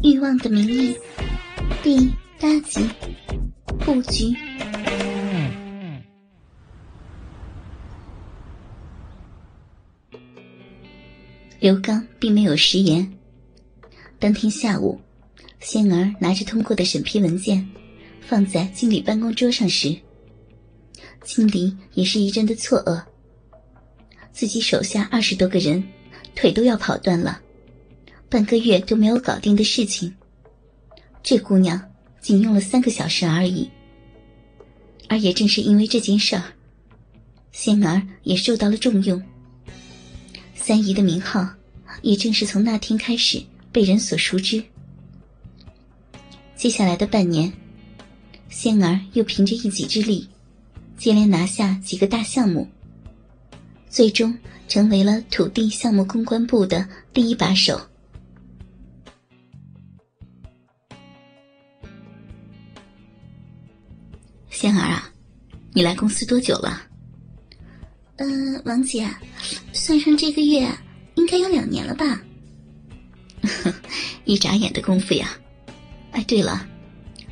欲望的名义第八集布局。刘刚并没有食言。当天下午，仙儿拿着通过的审批文件，放在经理办公桌上时，经理也是一阵的错愕。自己手下二十多个人，腿都要跑断了，半个月都没有搞定的事情，这姑娘仅用了三个小时而已。而也正是因为这件事儿，仙儿也受到了重用。三姨的名号，也正是从那天开始被人所熟知。接下来的半年，仙儿又凭着一己之力，接连拿下几个大项目，最终成为了土地项目公关部的第一把手。仙儿啊，你来公司多久了？嗯，王姐，算上这个月，应该有两年了吧？一眨眼的功夫呀！哎，对了，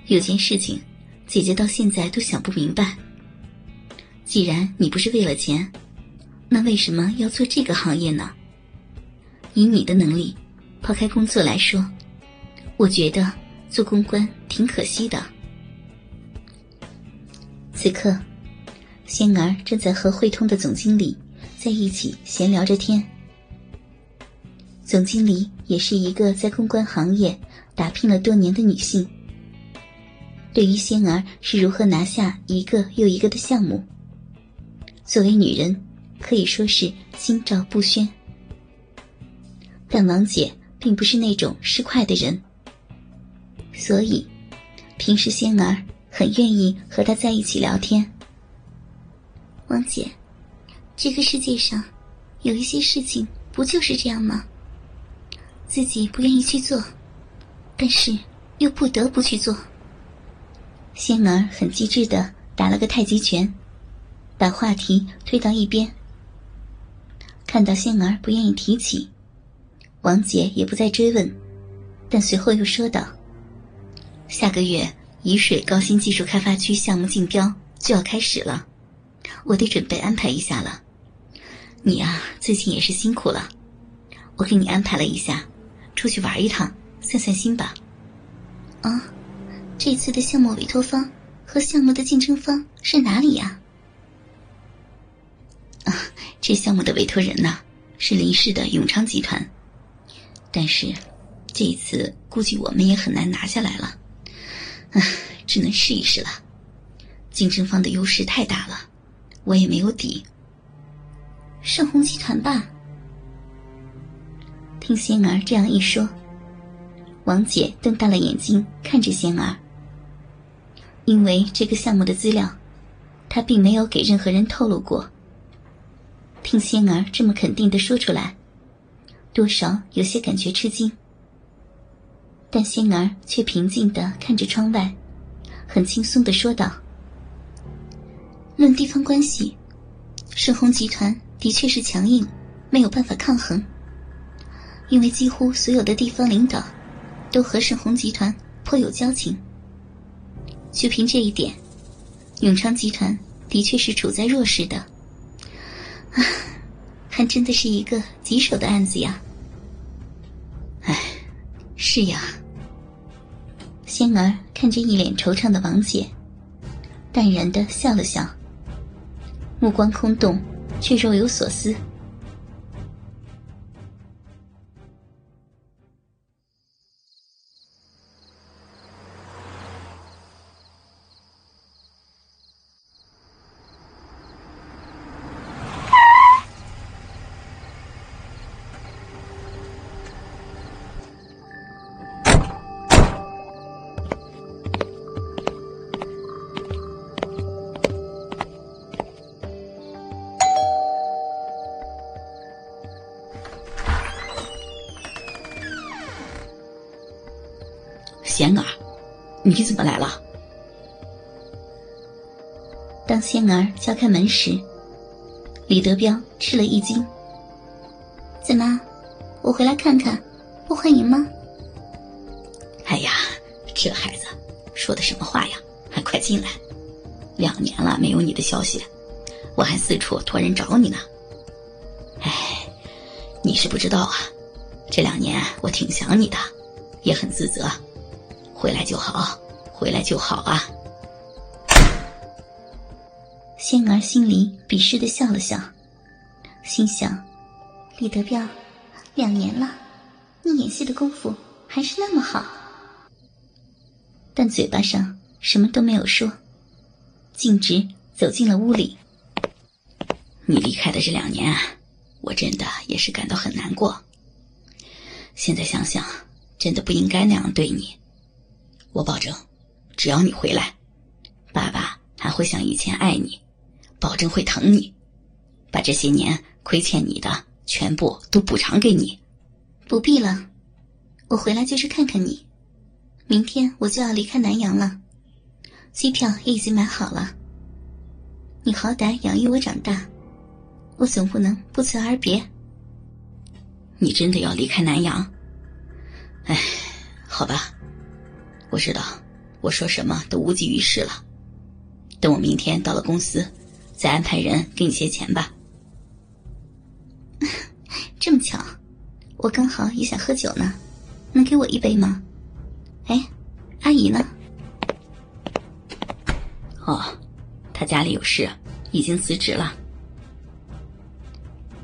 有件事情，姐姐到现在都想不明白。既然你不是为了钱，那为什么要做这个行业呢？以你的能力，抛开工作来说，我觉得做公关挺可惜的。此刻。仙儿正在和汇通的总经理在一起闲聊着天。总经理也是一个在公关行业打拼了多年的女性，对于仙儿是如何拿下一个又一个的项目，作为女人可以说是心照不宣。但王姐并不是那种失快的人，所以平时仙儿很愿意和他在一起聊天。王姐，这个世界上有一些事情不就是这样吗？自己不愿意去做，但是又不得不去做。仙儿很机智的打了个太极拳，把话题推到一边。看到仙儿不愿意提起，王姐也不再追问，但随后又说道：“下个月沂水高新技术开发区项目竞标就要开始了。”我得准备安排一下了，你啊，最近也是辛苦了，我给你安排了一下，出去玩一趟，散散心吧。啊，这次的项目委托方和项目的竞争方是哪里呀？啊，这项目的委托人呢是林氏的永昌集团，但是这一次估计我们也很难拿下来了，唉，只能试一试了。竞争方的优势太大了。我也没有底。盛虹集团吧。听仙儿这样一说，王姐瞪大了眼睛看着仙儿。因为这个项目的资料，她并没有给任何人透露过。听仙儿这么肯定的说出来，多少有些感觉吃惊。但仙儿却平静的看着窗外，很轻松的说道。论地方关系，盛虹集团的确是强硬，没有办法抗衡。因为几乎所有的地方领导都和盛虹集团颇有交情。就凭这一点，永昌集团的确是处在弱势的。啊，还真的是一个棘手的案子呀。哎，是呀。仙儿看着一脸惆怅的王姐，淡然的笑了笑。目光空洞，却若有所思。仙儿，你怎么来了？当仙儿敲开门时，李德彪吃了一惊。怎么，我回来看看，不欢迎吗？哎呀这孩子说的什么话呀？还快进来！两年了没有你的消息，我还四处托人找你呢。哎，你是不知道啊，这两年我挺想你的，也很自责。回来就好，回来就好啊！仙儿心里鄙视的笑了笑，心想：李德彪，两年了，你演戏的功夫还是那么好。但嘴巴上什么都没有说，径直走进了屋里。你离开的这两年，我真的也是感到很难过。现在想想，真的不应该那样对你。我保证，只要你回来，爸爸还会像以前爱你，保证会疼你，把这些年亏欠你的全部都补偿给你。不必了，我回来就是看看你。明天我就要离开南阳了，机票也已经买好了。你好歹养育我长大，我总不能不辞而别。你真的要离开南阳？哎，好吧，我知道，我说什么都无济于事了。等我明天到了公司，再安排人给你些钱吧。这么巧，我刚好也想喝酒呢，能给我一杯吗？哎，阿姨呢？哦，她家里有事，已经辞职了。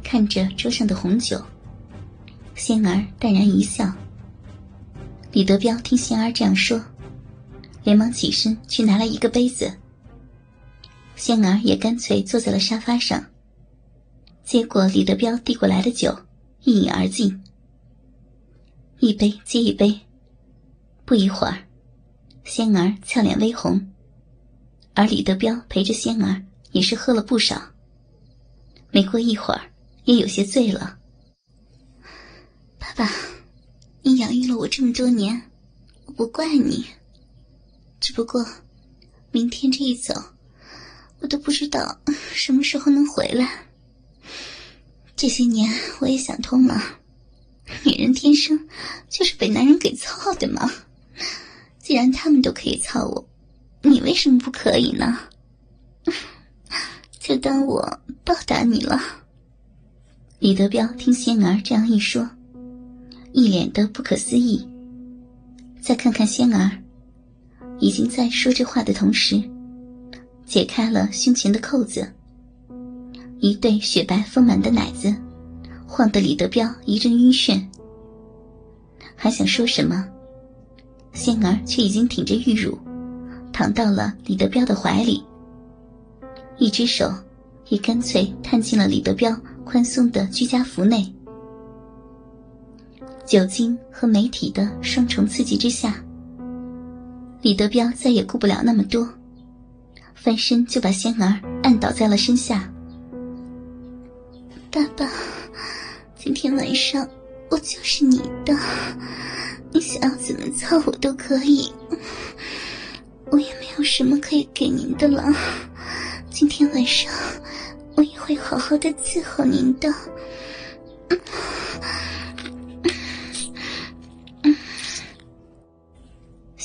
看着桌上的红酒，仙儿淡然一笑。李德彪听仙儿这样说，连忙起身去拿了一个杯子。仙儿也干脆坐在了沙发上，接过李德彪递过来的酒，一饮而尽。一杯接一杯。不一会儿，仙儿俏脸微红，而李德彪陪着仙儿也是喝了不少。没过一会儿，也有些醉了。爸爸，你养育了我这么多年，我不怪你。只不过，明天这一走，我都不知道什么时候能回来。这些年，我也想通了，女人天生就是被男人给操的嘛。既然他们都可以操我，你为什么不可以呢？就当我报答你了。李德彪听仙儿这样一说，一脸的不可思议。再看看仙儿，已经在说这话的同时，解开了胸前的扣子，一对雪白丰满的奶子，晃得李德彪一阵晕眩。还想说什么？仙儿却已经挺着玉乳，躺到了李德彪的怀里，一只手也干脆探进了李德彪宽松的居家服内。酒精和媒体的双重刺激之下，李德彪再也顾不了那么多，翻身就把仙儿按倒在了身下。爸爸，今天晚上我就是你的。你想要怎么操我都可以，我也没有什么可以给您的了。今天晚上我也会好好的伺候您的。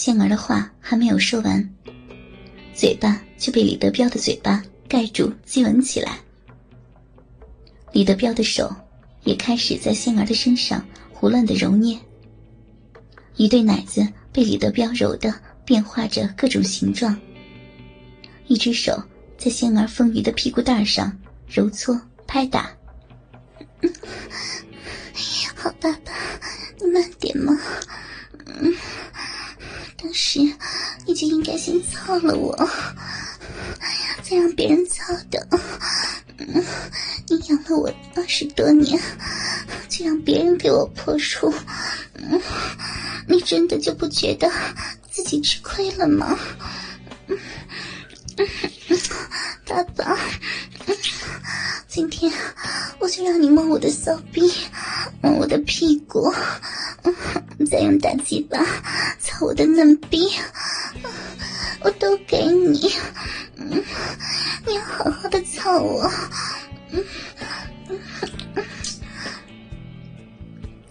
仙儿的话还没有说完，嘴巴就被李德彪的嘴巴盖住，激吻起来。李德彪的手也开始在仙儿的身上胡乱的揉捏。一对奶子被李德彪揉的变化着各种形状，一只手在仙儿丰腴的屁股蛋上揉搓拍打。好，爸爸，你慢点嘛。嗯，当时先操了我，再让别人操的。嗯，你养了我二十多年，就让别人给我破处。嗯。你真的就不觉得自己吃亏了吗，爸爸？今天我就让你摸我的骚逼，摸我的屁股，再用大鸡巴操我的嫩逼，我都给你。你要好好的操我。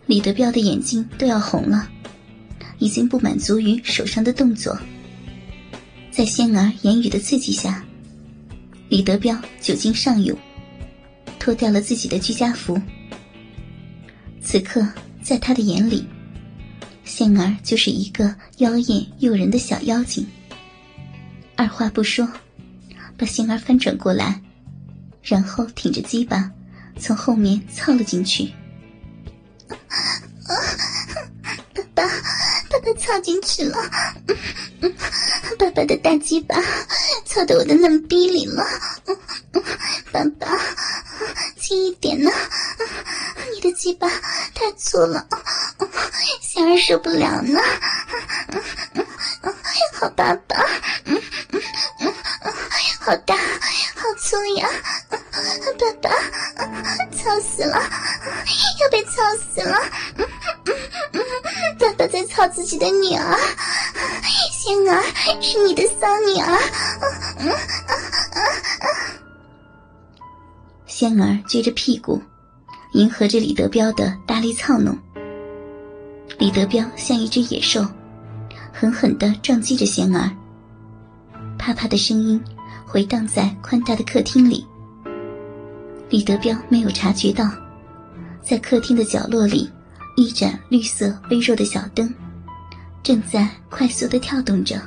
李德彪的眼睛都要红了。已经不满足于手上的动作，在仙儿言语的刺激下，李德彪酒精上涌，脱掉了自己的居家服。此刻，在他的眼里，仙儿就是一个妖艳诱人的小妖精。二话不说，把仙儿翻转过来，然后挺着鸡巴，从后面操了进去。爸爸，爸爸操进去了，爸爸的大鸡巴操到我的嫩逼里了，爸爸，轻一点呢，你的鸡巴太粗了，仙儿受不了呢，好爸爸，好大，好粗呀，爸爸，操死了，要被操死了。爸爸在操自己的女儿，仙儿是你的骚女儿。仙儿撅着屁股，迎合着李德彪的大力操弄。李德彪像一只野兽，狠狠地撞击着仙儿。啪啪的声音回荡在宽大的客厅里。李德彪没有察觉到，在客厅的角落里。一盏绿色微弱的小灯，正在快速的跳动着。